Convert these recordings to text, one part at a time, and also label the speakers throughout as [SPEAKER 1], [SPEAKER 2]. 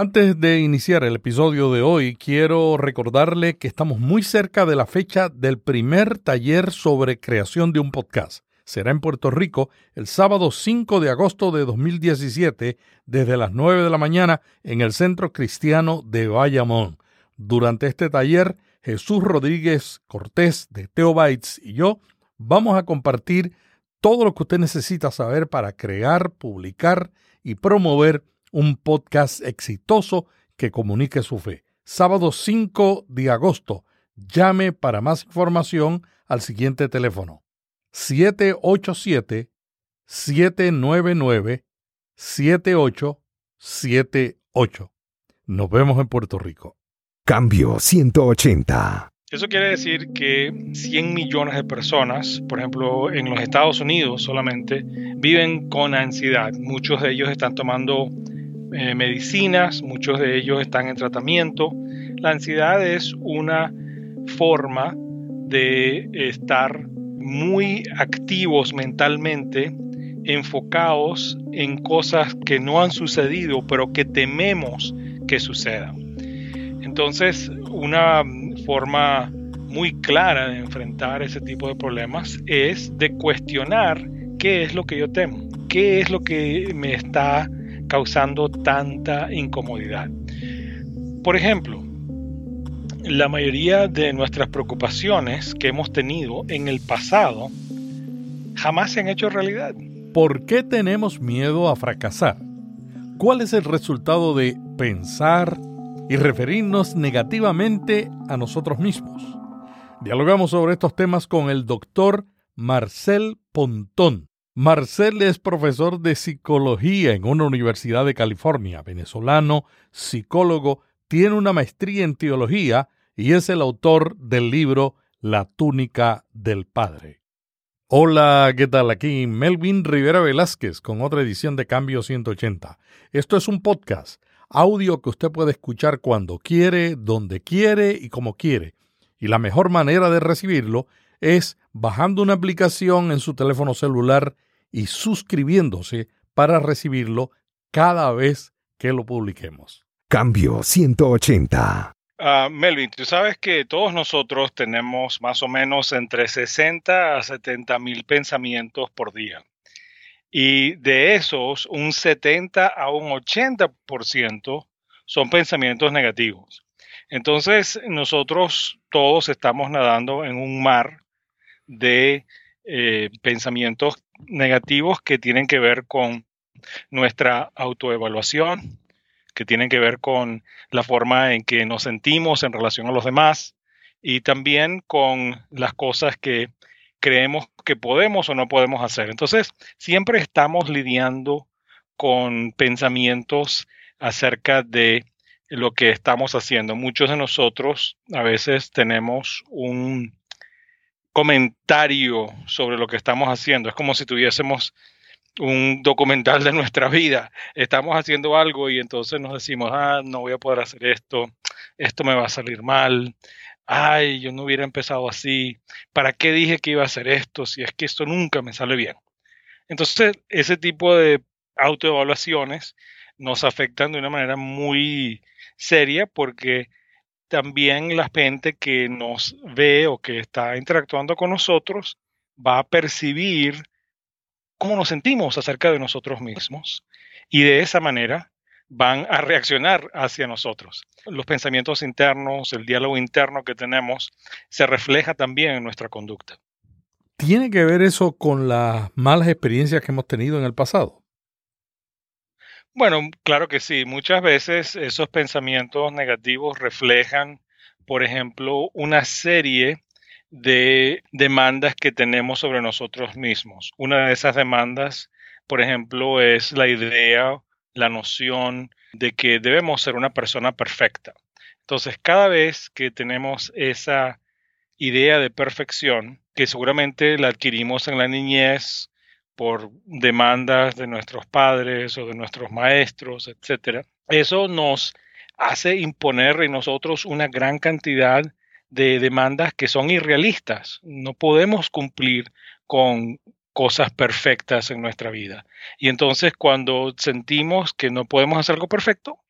[SPEAKER 1] Antes de iniciar el episodio de hoy, quiero recordarle que estamos muy cerca de la fecha del primer taller sobre creación de un podcast. Será en Puerto Rico el sábado 5 de agosto de 2017 desde las 9 de la mañana en el Centro Cristiano de Bayamón. Durante este taller, Jesús Rodríguez Cortés de Teobytes y yo vamos a compartir todo lo que usted necesita saber para crear, publicar y promover un podcast exitoso que comunique su fe. Sábado 5 de agosto. Llame para más información al siguiente teléfono 787-799-7878. Nos vemos en Puerto Rico.
[SPEAKER 2] Cambio 180.
[SPEAKER 3] Eso quiere decir que 100 millones de personas, por ejemplo, en los Estados Unidos solamente, viven con ansiedad. Muchos de ellos están tomando eh, medicinas, muchos de ellos están en tratamiento. La ansiedad es una forma de estar muy activos mentalmente, enfocados en cosas que no han sucedido, pero que tememos que sucedan. Entonces, una forma muy clara de enfrentar ese tipo de problemas es de cuestionar qué es lo que yo temo, qué es lo que me está causando tanta incomodidad. Por ejemplo, la mayoría de nuestras preocupaciones que hemos tenido en el pasado jamás se han hecho realidad.
[SPEAKER 1] ¿Por qué tenemos miedo a fracasar? ¿Cuál es el resultado de pensar y referirnos negativamente a nosotros mismos? Dialogamos sobre estos temas con el doctor Marcel Pontón, Marcel es profesor de psicología en una universidad de California, venezolano, psicólogo, tiene una maestría en teología y es el autor del libro La túnica del Padre. Hola, ¿qué tal? Aquí Melvin Rivera Velázquez con otra edición de Cambio 180. Esto es un podcast, audio que usted puede escuchar cuando quiere, donde quiere y como quiere. Y la mejor manera de recibirlo es bajando una aplicación en su teléfono celular y suscribiéndose para recibirlo cada vez que lo publiquemos.
[SPEAKER 2] Cambio 180.
[SPEAKER 3] Ah, Melvin, tú sabes que todos nosotros tenemos más o menos entre 60 a 70 mil pensamientos por día. Y de esos, un 70 a un 80% son pensamientos negativos. Entonces, nosotros todos estamos nadando en un mar de eh, pensamientos negativos que tienen que ver con nuestra autoevaluación, que tienen que ver con la forma en que nos sentimos en relación a los demás y también con las cosas que creemos que podemos o no podemos hacer. Entonces, siempre estamos lidiando con pensamientos acerca de lo que estamos haciendo. Muchos de nosotros a veces tenemos un comentario sobre lo que estamos haciendo. Es como si tuviésemos un documental de nuestra vida. Estamos haciendo algo y entonces nos decimos, ah, no voy a poder hacer esto, esto me va a salir mal, ay, yo no hubiera empezado así, ¿para qué dije que iba a hacer esto si es que esto nunca me sale bien? Entonces, ese tipo de autoevaluaciones nos afectan de una manera muy seria porque también la gente que nos ve o que está interactuando con nosotros va a percibir cómo nos sentimos acerca de nosotros mismos y de esa manera van a reaccionar hacia nosotros. Los pensamientos internos, el diálogo interno que tenemos, se refleja también en nuestra conducta.
[SPEAKER 1] ¿Tiene que ver eso con las malas experiencias que hemos tenido en el pasado?
[SPEAKER 3] Bueno, claro que sí. Muchas veces esos pensamientos negativos reflejan, por ejemplo, una serie de demandas que tenemos sobre nosotros mismos. Una de esas demandas, por ejemplo, es la idea, la noción de que debemos ser una persona perfecta. Entonces, cada vez que tenemos esa idea de perfección, que seguramente la adquirimos en la niñez, por demandas de nuestros padres o de nuestros maestros, etcétera. Eso nos hace imponer en nosotros una gran cantidad de demandas que son irrealistas. No podemos cumplir con cosas perfectas en nuestra vida. Y entonces cuando sentimos que no podemos hacer algo perfecto,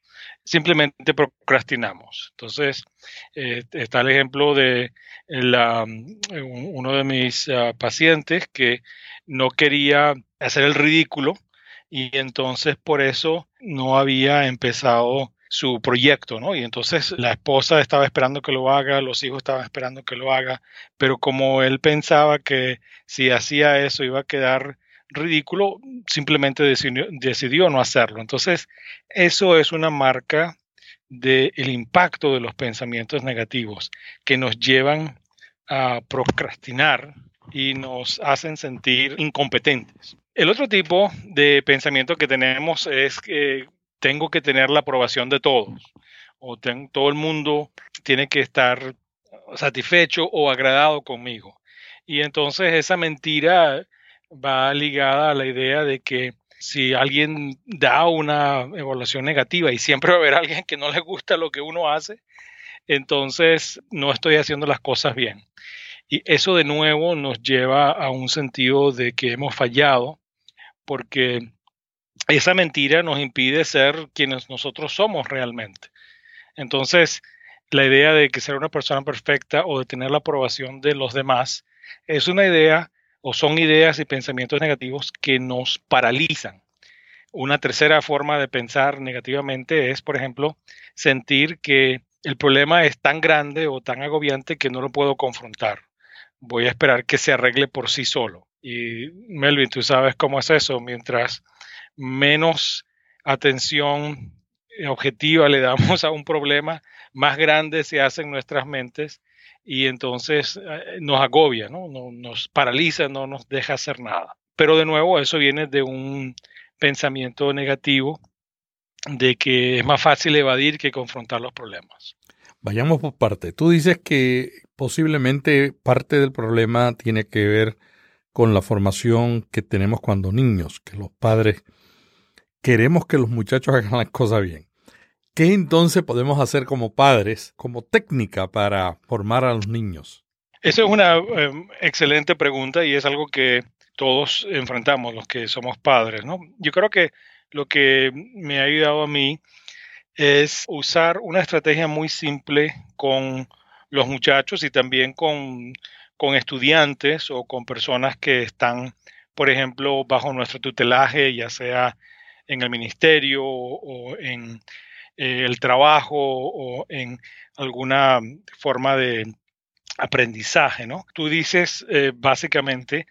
[SPEAKER 3] simplemente procrastinamos. Entonces, eh, está el ejemplo de la, uno de mis ah, pacientes que no quería hacer el ridículo y entonces por eso no había empezado su proyecto, ¿no? Y entonces la esposa estaba esperando que lo haga, los hijos estaban esperando que lo haga, pero como él pensaba que si hacía eso iba a quedar ridículo, simplemente decidió, no hacerlo. Entonces, eso es una marca del impacto de los pensamientos negativos que nos llevan a procrastinar y nos hacen sentir incompetentes. El otro tipo de pensamiento que tenemos es que tengo que tener la aprobación de todos o todo el mundo tiene que estar satisfecho o agradado conmigo. Y entonces esa mentira va ligada a la idea de que si alguien da una evaluación negativa y siempre va a haber alguien que no le gusta lo que uno hace, entonces no estoy haciendo las cosas bien. Y eso de nuevo nos lleva a un sentido de que hemos fallado porque esa mentira nos impide ser quienes nosotros somos realmente. Entonces, la idea de que ser una persona perfecta o de tener la aprobación de los demás es una idea o son ideas y pensamientos negativos que nos paralizan. Una tercera forma de pensar negativamente es, por ejemplo, sentir que el problema es tan grande o tan agobiante que no lo puedo confrontar. Voy a esperar que se arregle por sí solo. Y Melvin, tú sabes cómo es eso. Mientras menos atención objetiva le damos a un problema, más grande se hacen nuestras mentes y entonces eh, nos agobia, ¿no? nos paraliza, no nos deja hacer nada. Pero de nuevo, eso viene de un pensamiento negativo de que es más fácil evadir que confrontar los problemas.
[SPEAKER 1] Vayamos por parte. Tú dices que posiblemente parte del problema tiene que ver con la formación que tenemos cuando niños, que los padres queremos que los muchachos hagan las cosas bien. ¿Qué entonces podemos hacer como padres, como técnica para formar a los niños?
[SPEAKER 3] Esa es una em, excelente pregunta y es algo que todos enfrentamos, los que somos padres, ¿no? Yo creo que lo que me ha ayudado a mí es usar una estrategia muy simple con los muchachos y también con, con estudiantes o con personas que están, por ejemplo, bajo nuestro tutelaje, ya sea en el ministerio o en eh, el trabajo o en alguna forma de aprendizaje, ¿no? Tú dices eh, básicamente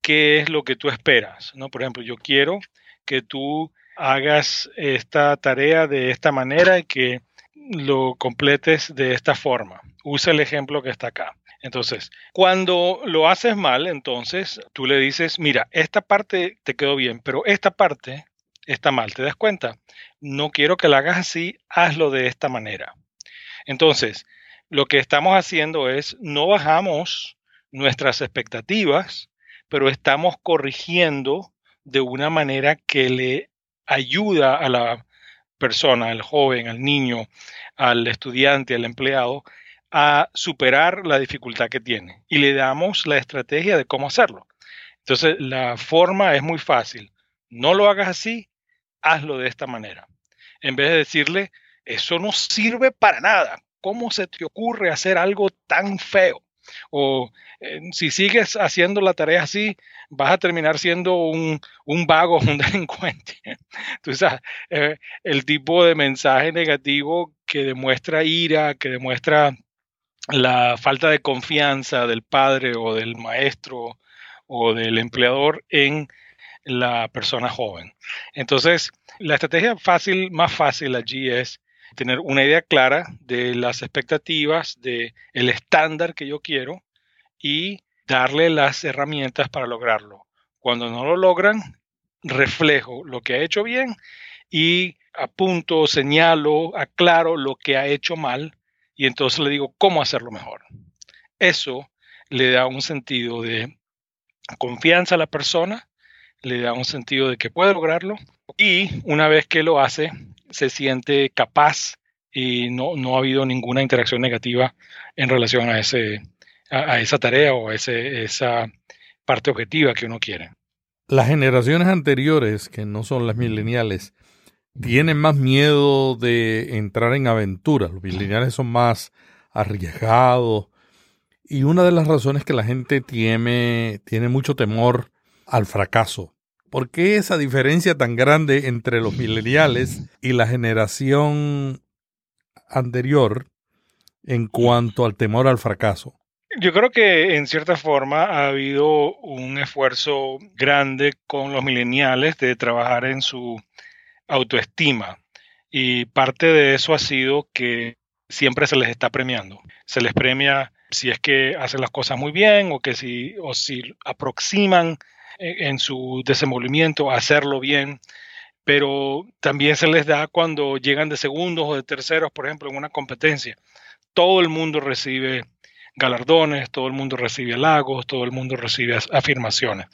[SPEAKER 3] qué es lo que tú esperas, ¿no? Por ejemplo, yo quiero que tú hagas esta tarea de esta manera y que lo completes de esta forma. Usa el ejemplo que está acá. Entonces, cuando lo haces mal, entonces tú le dices, mira, esta parte te quedó bien, pero esta parte está mal, ¿te das cuenta? No quiero que lo hagas así, hazlo de esta manera. Entonces, lo que estamos haciendo es no bajamos nuestras expectativas, pero estamos corrigiendo de una manera que le ayuda a la persona, al joven, al niño, al estudiante, al empleado, a superar la dificultad que tiene. Y le damos la estrategia de cómo hacerlo. Entonces, la forma es muy fácil. No lo hagas así, hazlo de esta manera. En vez de decirle, eso no sirve para nada. ¿Cómo se te ocurre hacer algo tan feo? O eh, si sigues haciendo la tarea así, vas a terminar siendo un, vago, un delincuente. Tú eh, el tipo de mensaje negativo que demuestra ira, que demuestra la falta de confianza del padre o del maestro o del empleador en la persona joven. Entonces, la estrategia fácil, más fácil allí es tener una idea clara de las expectativas, de el estándar que yo quiero y darle las herramientas para lograrlo. Cuando no lo logran, reflejo lo que ha hecho bien y apunto, señalo, aclaro lo que ha hecho mal y entonces le digo cómo hacerlo mejor. Eso le da un sentido de confianza a la persona le da un sentido de que puede lograrlo y una vez que lo hace, se siente capaz y no, no ha habido ninguna interacción negativa en relación a, ese, a, esa tarea o a ese, esa parte objetiva que uno quiere.
[SPEAKER 1] Las generaciones anteriores, que no son las mileniales, tienen más miedo de entrar en aventuras. Los millennials son más arriesgados. Y una de las razones que la gente tiene, tiene mucho temor al fracaso. ¿Por qué esa diferencia tan grande entre los millennials y la generación anterior en cuanto al temor al fracaso?
[SPEAKER 3] Yo creo que en cierta forma ha habido un esfuerzo grande con los millennials de trabajar en su autoestima. Y parte de eso ha sido que siempre se les está premiando. Se les premia si es que hacen las cosas muy bien o que si, o si aproximan en su desenvolvimiento hacerlo bien, pero también se les da cuando llegan de segundos o de terceros, por ejemplo, en una competencia. Todo el mundo recibe galardones, todo el mundo recibe halagos, todo el mundo recibe afirmaciones.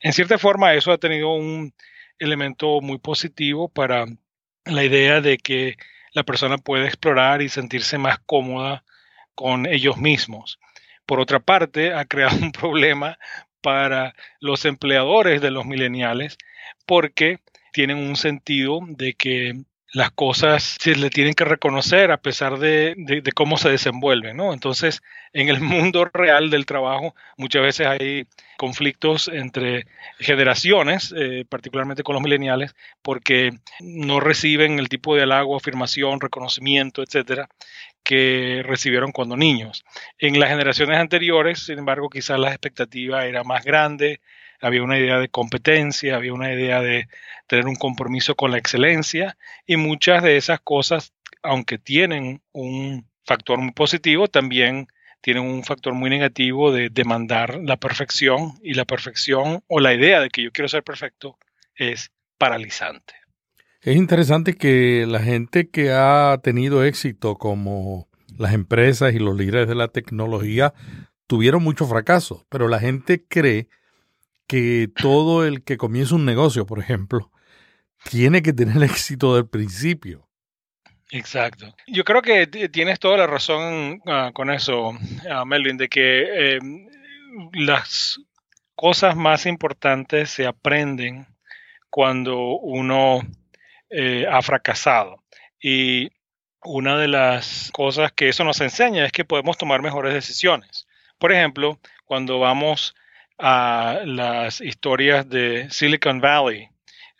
[SPEAKER 3] En cierta forma, eso ha tenido un elemento muy positivo para la idea de que la persona puede explorar y sentirse más cómoda con ellos mismos. Por otra parte, ha creado un problema para los empleadores de los mileniales porque tienen un sentido de que las cosas se le tienen que reconocer a pesar de, cómo se desenvuelven, ¿no? Entonces, en el mundo real del trabajo, muchas veces hay conflictos entre generaciones, eh, particularmente con los millennials, porque no reciben el tipo de halago, afirmación, reconocimiento, etcétera, que recibieron cuando niños. En las generaciones anteriores, sin embargo, quizás la expectativa era más grande, había una idea de competencia, había una idea de tener un compromiso con la excelencia y muchas de esas cosas, aunque tienen un factor muy positivo, también tienen un factor muy negativo de demandar la perfección y la perfección o la idea de que yo quiero ser perfecto es paralizante.
[SPEAKER 1] Es interesante que la gente que ha tenido éxito como las empresas y los líderes de la tecnología tuvieron mucho fracaso, pero la gente cree que todo el que comienza un negocio, por ejemplo, tiene que tener éxito del principio.
[SPEAKER 3] Exacto. Yo creo que tienes toda la razón ah, con eso, uh, Melvin, de que em, las cosas más importantes se aprenden cuando uno eh, ha fracasado. Y una de las cosas que eso nos enseña es que podemos tomar mejores decisiones. Por ejemplo, cuando vamos a las historias de Silicon Valley,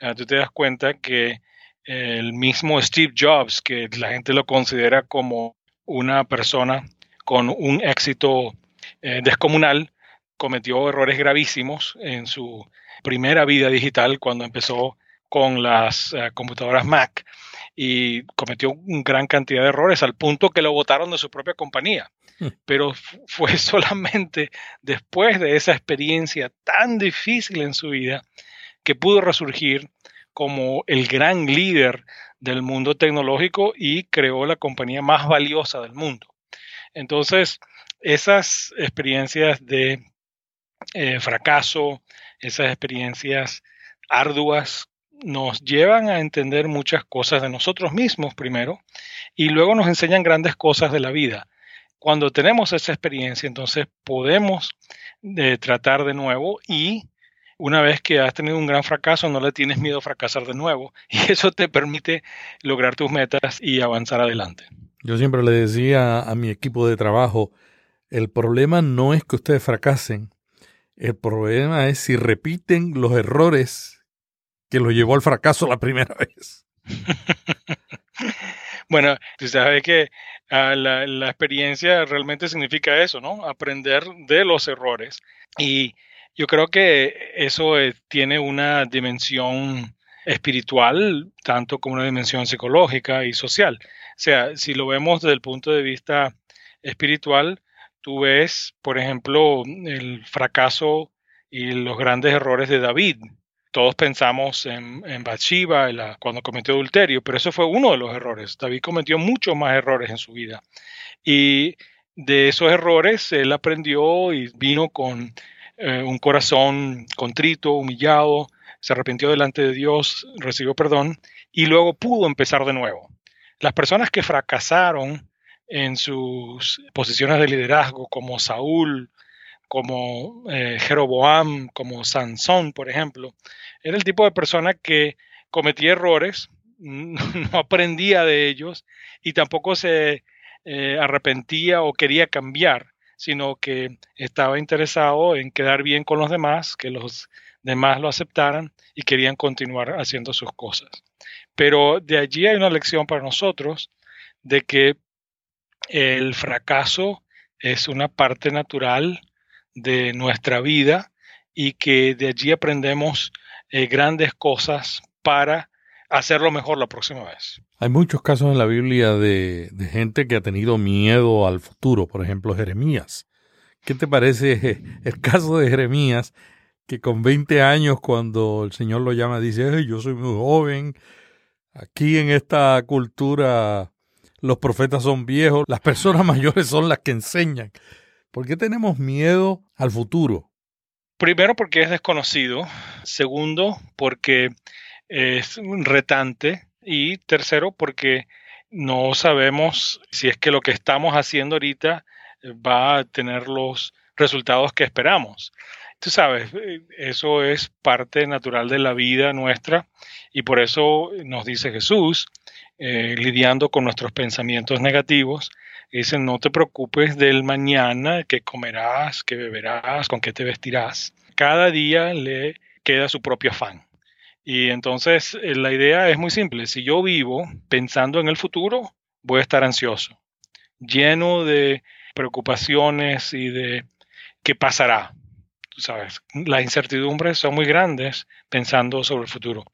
[SPEAKER 3] uh, tú te das cuenta que el mismo Steve Jobs, que la gente lo considera como una persona con un éxito eh, descomunal, cometió errores gravísimos en su primera vida digital cuando empezó con las uh, computadoras Mac y cometió una gran cantidad de errores al punto que lo votaron de su propia compañía. pero fue solamente después de esa experiencia tan difícil en su vida que pudo resurgir como el gran líder del mundo tecnológico y creó la compañía más valiosa del mundo. Entonces, esas experiencias de eh, fracaso, esas experiencias arduas, nos llevan a entender muchas cosas de nosotros mismos primero y luego nos enseñan grandes cosas de la vida cuando tenemos esa experiencia, entonces podemos eh, tratar de nuevo y una vez que has tenido un gran fracaso, no le tienes miedo a fracasar de nuevo y eso te permite lograr tus metas y avanzar adelante.
[SPEAKER 1] Yo siempre le decía a mi equipo de trabajo, el problema no es que ustedes fracasen, el problema es si repiten los errores que los llevó al fracaso la primera vez.
[SPEAKER 3] bueno, tú sabes que Ah, la, experiencia realmente significa eso, ¿no? Aprender de los errores. Y yo creo que eso eh, tiene una dimensión espiritual, tanto como una dimensión psicológica y social. O sea, si lo vemos desde el punto de vista espiritual, tú ves, por ejemplo, el fracaso y los grandes errores de David todos pensamos en, en Bathsheba cuando cometió adulterio, pero eso fue uno de los errores. David cometió muchos más errores en su vida. Y de esos errores él aprendió y vino con eh, un corazón contrito, humillado, se arrepintió delante de Dios, recibió perdón y luego pudo empezar de nuevo. Las personas que fracasaron en sus posiciones de liderazgo, como Saúl, como eh, Jeroboam, como Sansón, por ejemplo, era el tipo de persona que cometía errores, no aprendía de ellos y tampoco se eh, arrepentía o quería cambiar, sino que estaba interesado en quedar bien con los demás, que los demás lo aceptaran y querían continuar haciendo sus cosas. Pero de allí hay una lección para nosotros de que el fracaso es una parte natural de nuestra vida y que de allí aprendemos eh, grandes cosas para hacerlo mejor la próxima vez.
[SPEAKER 1] Hay muchos casos en la Biblia de, gente que ha tenido miedo al futuro, por ejemplo Jeremías. ¿Qué te parece el caso de Jeremías, que con 20 años cuando el Señor lo llama dice, yo soy muy joven, aquí en esta cultura los profetas son viejos, las personas mayores son las que enseñan. ¿Por qué tenemos miedo al futuro?
[SPEAKER 3] Primero porque es desconocido, segundo porque es retante y tercero porque no sabemos si es que lo que estamos haciendo ahorita va a tener los resultados que esperamos. Tú sabes, eso es parte natural de la vida nuestra y por eso nos dice Jesús, eh, lidiando con nuestros pensamientos negativos, dice, no te preocupes del mañana, que comerás, que beberás, con qué te vestirás. Cada día le queda su propio afán. Y entonces eh, la idea es muy simple. Si yo vivo pensando en el futuro, voy a estar ansioso, lleno de preocupaciones y de qué pasará. Tú sabes, las incertidumbres son muy grandes pensando sobre el futuro.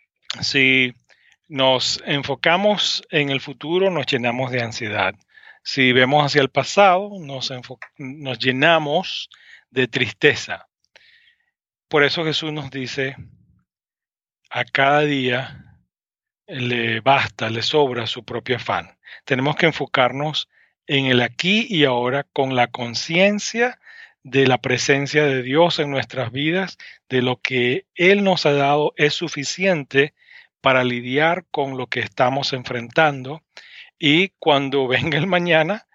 [SPEAKER 3] Si nos enfocamos en el futuro, nos llenamos de ansiedad. Si vemos hacia el pasado, nos, nos llenamos de tristeza. Por eso Jesús nos dice, a cada día le basta, le sobra su propio afán. Tenemos que enfocarnos en el aquí y ahora con la conciencia de la presencia de Dios en nuestras vidas, de lo que Él nos ha dado es suficiente para lidiar con lo que estamos enfrentando y cuando venga el mañana,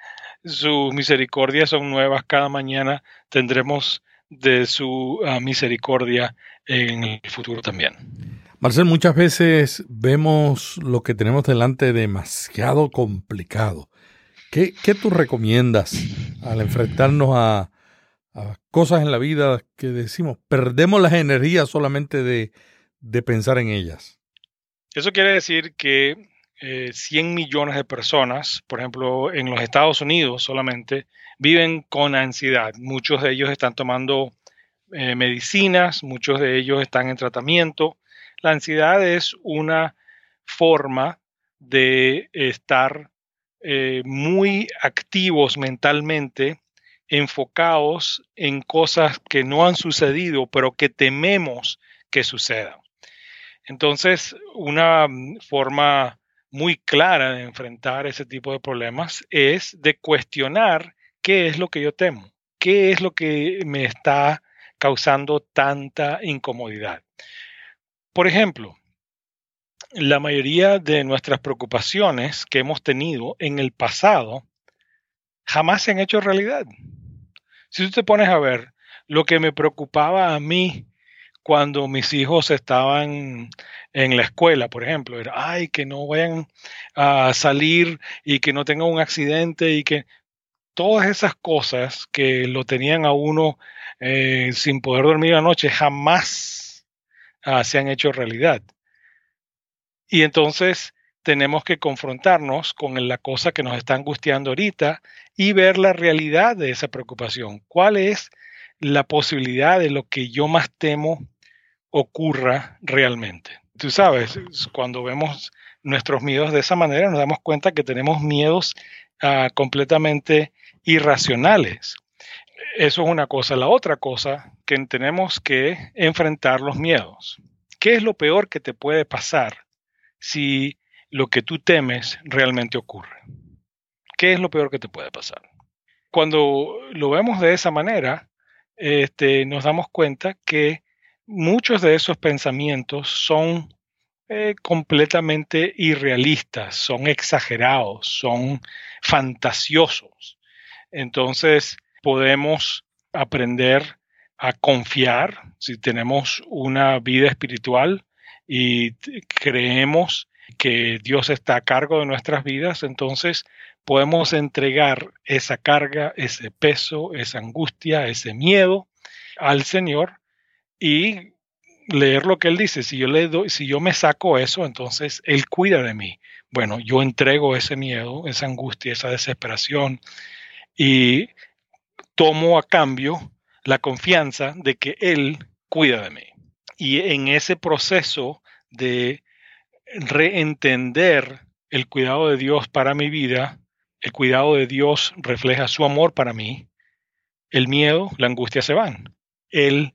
[SPEAKER 3] sus misericordias son nuevas cada mañana, tendremos de su ah, misericordia en el futuro también.
[SPEAKER 1] Marcel, muchas veces vemos lo que tenemos delante demasiado complicado. ¿Qué, tú recomiendas al enfrentarnos a, cosas en la vida que decimos, perdemos las energías solamente de, pensar en ellas?
[SPEAKER 3] Eso quiere decir que 100 eh, millones de personas, por ejemplo, en los Estados Unidos solamente, viven con ansiedad. Muchos de ellos están tomando eh, medicinas, muchos de ellos están en tratamiento la ansiedad es una forma de estar eh, muy activos mentalmente, enfocados en cosas que no han sucedido, pero que tememos que sucedan. Entonces, una forma muy clara de enfrentar ese tipo de problemas es de cuestionar qué es lo que yo temo, qué es lo que me está causando tanta incomodidad. Por ejemplo, la mayoría de nuestras preocupaciones que hemos tenido en el pasado jamás se han hecho realidad. Si tú te pones a ver lo que me preocupaba a mí cuando mis hijos estaban en la escuela, por ejemplo, era, ay, que no vayan a salir y que no tengan un accidente y que todas esas cosas que lo tenían a uno eh, sin poder dormir la noche jamás Ah, se han hecho realidad. Y entonces tenemos que confrontarnos con la cosa que nos está angustiando ahorita y ver la realidad de esa preocupación. ¿Cuál es la posibilidad de lo que yo más temo ocurra realmente? Tú sabes, cuando vemos nuestros miedos de esa manera, nos damos cuenta que tenemos miedos ah, completamente irracionales. Eso es una cosa. La otra cosa que tenemos que enfrentar los miedos. ¿Qué es lo peor que te puede pasar si lo que tú temes realmente ocurre? ¿Qué es lo peor que te puede pasar? Cuando lo vemos de esa manera, este, nos damos cuenta que muchos de esos pensamientos son eh, completamente irrealistas, son exagerados, son fantasiosos. Entonces, podemos aprender a confiar si tenemos una vida espiritual y creemos que Dios está a cargo de nuestras vidas, entonces podemos entregar esa carga, ese peso, esa angustia, ese miedo al Señor y leer lo que Él dice. Si yo, le doy, si yo me saco eso, entonces Él cuida de mí. Bueno, yo entrego ese miedo, esa angustia, esa desesperación y tomo a cambio la confianza de que Él cuida de mí. Y en ese proceso de reentender el cuidado de Dios para mi vida, el cuidado de Dios refleja su amor para mí, el miedo, la angustia se van. El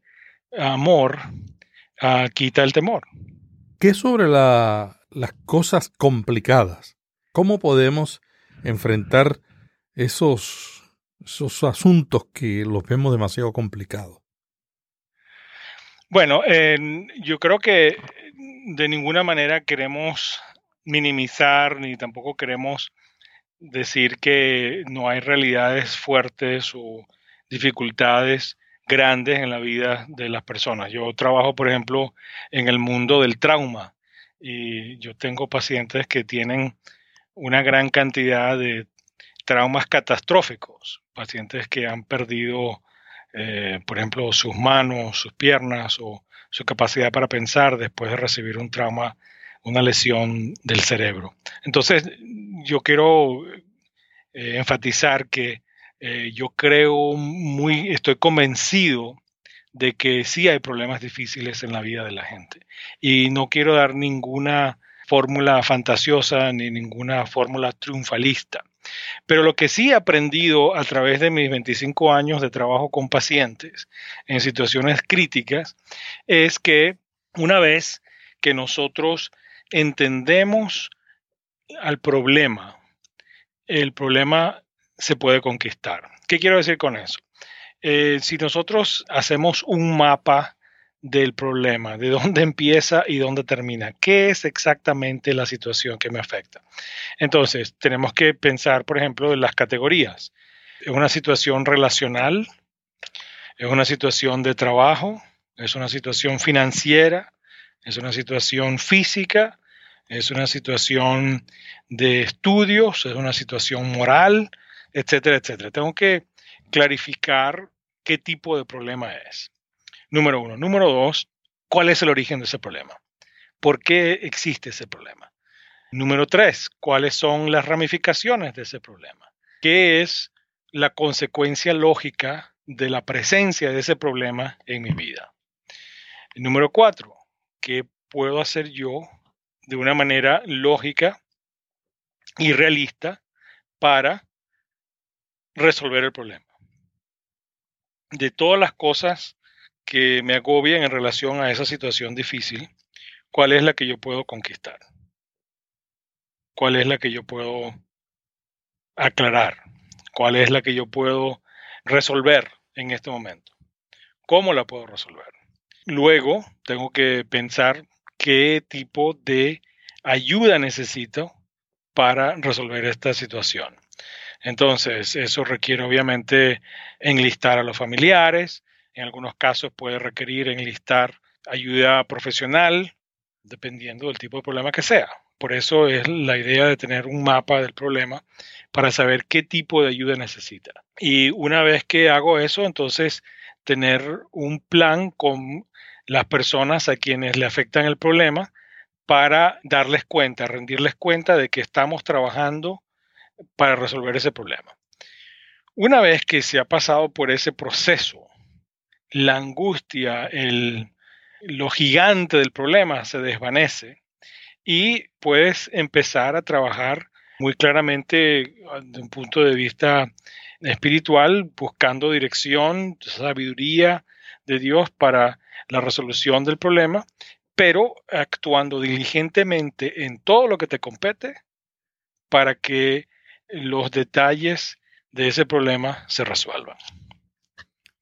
[SPEAKER 3] amor uh, quita el temor.
[SPEAKER 1] ¿Qué sobre la, las cosas complicadas? ¿Cómo podemos enfrentar esos, esos asuntos que los vemos demasiado complicados?
[SPEAKER 3] Bueno, eh, yo creo que de ninguna manera queremos minimizar ni tampoco queremos decir que no hay realidades fuertes o dificultades grandes en la vida de las personas. Yo trabajo, por ejemplo, en el mundo del trauma y yo tengo pacientes que tienen una gran cantidad de traumas catastróficos, pacientes que han perdido, eh, por ejemplo, sus manos, sus piernas o su capacidad para pensar después de recibir un trauma, una lesión del cerebro. Entonces, yo quiero eh, enfatizar que eh, yo creo muy, estoy convencido de que sí hay problemas difíciles en la vida de la gente. Y no quiero dar ninguna fórmula fantasiosa ni ninguna fórmula triunfalista. Pero lo que sí he aprendido a través de mis 25 años de trabajo con pacientes en situaciones críticas es que una vez que nosotros entendemos al problema, el problema se puede conquistar. ¿Qué quiero decir con eso? Eh, si nosotros hacemos un mapa del problema, de dónde empieza y dónde termina. ¿Qué es exactamente la situación que me afecta? Entonces, tenemos que pensar, por ejemplo, en las categorías. ¿Es una situación relacional? ¿Es una situación de trabajo? ¿Es una situación financiera? ¿Es una situación física? ¿Es una situación de estudios? ¿Es una situación moral? Etcétera, etcétera. Tengo que clarificar qué tipo de problema es. Número uno. Número dos, ¿cuál es el origen de ese problema? ¿Por qué existe ese problema? Número tres, ¿cuáles son las ramificaciones de ese problema? ¿Qué es la consecuencia lógica de la presencia de ese problema en mi vida? Número cuatro, ¿qué puedo hacer yo de una manera lógica y realista para resolver el problema? De todas las cosas que me agobian en relación a esa situación difícil, ¿cuál es la que yo puedo conquistar? ¿Cuál es la que yo puedo aclarar? ¿Cuál es la que yo puedo resolver en este momento? ¿Cómo la puedo resolver? Luego tengo que pensar qué tipo de ayuda necesito para resolver esta situación. Entonces, eso requiere obviamente enlistar a los familiares, en algunos casos puede requerir enlistar ayuda profesional, dependiendo del tipo de problema que sea. Por eso es la idea de tener un mapa del problema para saber qué tipo de ayuda necesita. Y una vez que hago eso, entonces tener un plan con las personas a quienes le afectan el problema para darles cuenta, rendirles cuenta de que estamos trabajando para resolver ese problema. Una vez que se ha pasado por ese proceso la angustia, el, lo gigante del problema se desvanece y puedes empezar a trabajar muy claramente ah, de un punto de vista espiritual, buscando dirección, sabiduría de Dios para la resolución del problema, pero actuando diligentemente en todo lo que te compete para que los detalles de ese problema se resuelvan.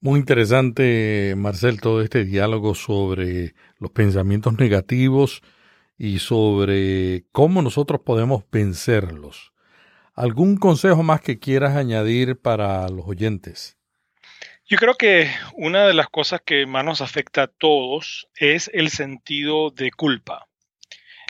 [SPEAKER 1] Muy interesante, Marcel, todo este diálogo sobre los pensamientos negativos y sobre cómo nosotros podemos vencerlos. ¿Algún consejo más que quieras añadir para los oyentes?
[SPEAKER 3] Yo creo que una de las cosas que más nos afecta a todos es el sentido de culpa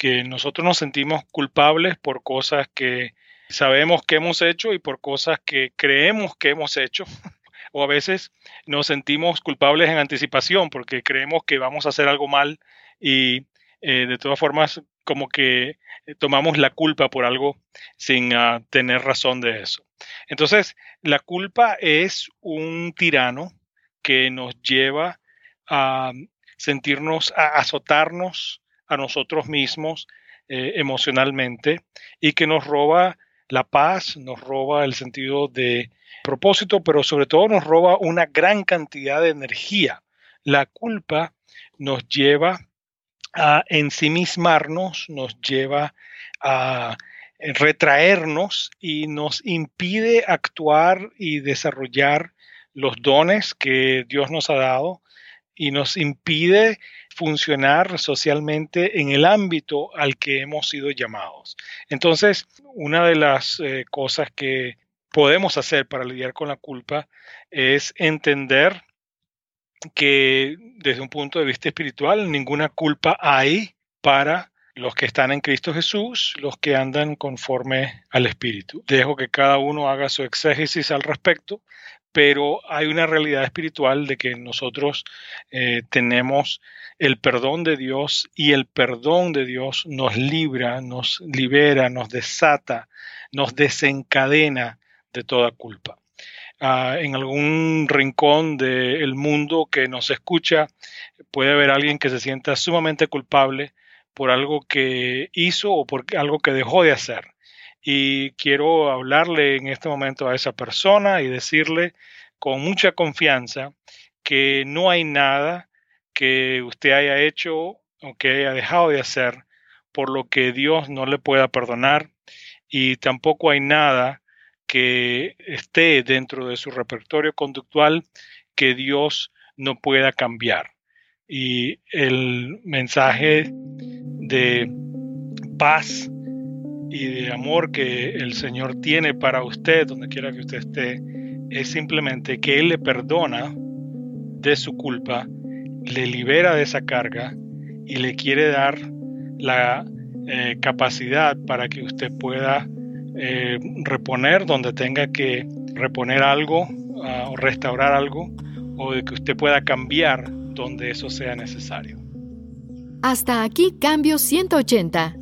[SPEAKER 3] que nosotros nos sentimos culpables por cosas que sabemos que hemos hecho y por cosas que creemos que hemos hecho. o a veces nos sentimos culpables en anticipación porque creemos que vamos a hacer algo mal y eh, de todas formas como que tomamos la culpa por algo sin ah, tener razón de eso. Entonces, la culpa es un tirano que nos lleva a sentirnos, a azotarnos a nosotros mismos eh, emocionalmente y que nos roba la paz, nos roba el sentido de propósito, pero sobre todo nos roba una gran cantidad de energía. La culpa nos lleva a ensimismarnos, nos lleva a retraernos y nos impide actuar y desarrollar los dones que Dios nos ha dado y nos impide funcionar socialmente en el ámbito al que hemos sido llamados. Entonces, una de las eh, cosas que podemos hacer para lidiar con la culpa es entender que desde un punto de vista espiritual ninguna culpa hay para los que están en Cristo Jesús, los que andan conforme al Espíritu. Dejo que cada uno haga su exégesis al respecto, pero hay una realidad espiritual de que nosotros eh, tenemos el perdón de Dios y el perdón de Dios nos libra, nos libera, nos desata, nos desencadena de toda culpa. Ah, en algún rincón del mundo que nos escucha puede haber alguien que se sienta sumamente culpable por algo que hizo o por algo que dejó de hacer y quiero hablarle en este momento a esa persona y decirle con mucha confianza que no hay nada que usted haya hecho o que haya dejado de hacer por lo que Dios no le pueda perdonar y tampoco hay nada que esté dentro de su repertorio conductual que Dios no pueda cambiar. Y el mensaje de paz y de amor que el Señor tiene para usted, donde quiera que usted esté, es simplemente que Él le perdona de su culpa, le libera de esa carga y le quiere dar la eh, capacidad para que usted pueda eh, reponer donde tenga que reponer algo ah, o restaurar algo o de que usted pueda cambiar donde eso sea necesario.
[SPEAKER 4] Hasta aquí Cambio 180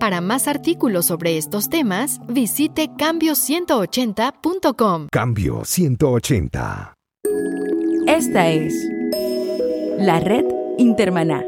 [SPEAKER 4] Para más artículos sobre estos temas, visite cambio180.com.
[SPEAKER 2] Cambio 180.
[SPEAKER 5] Esta es la red Intermaná.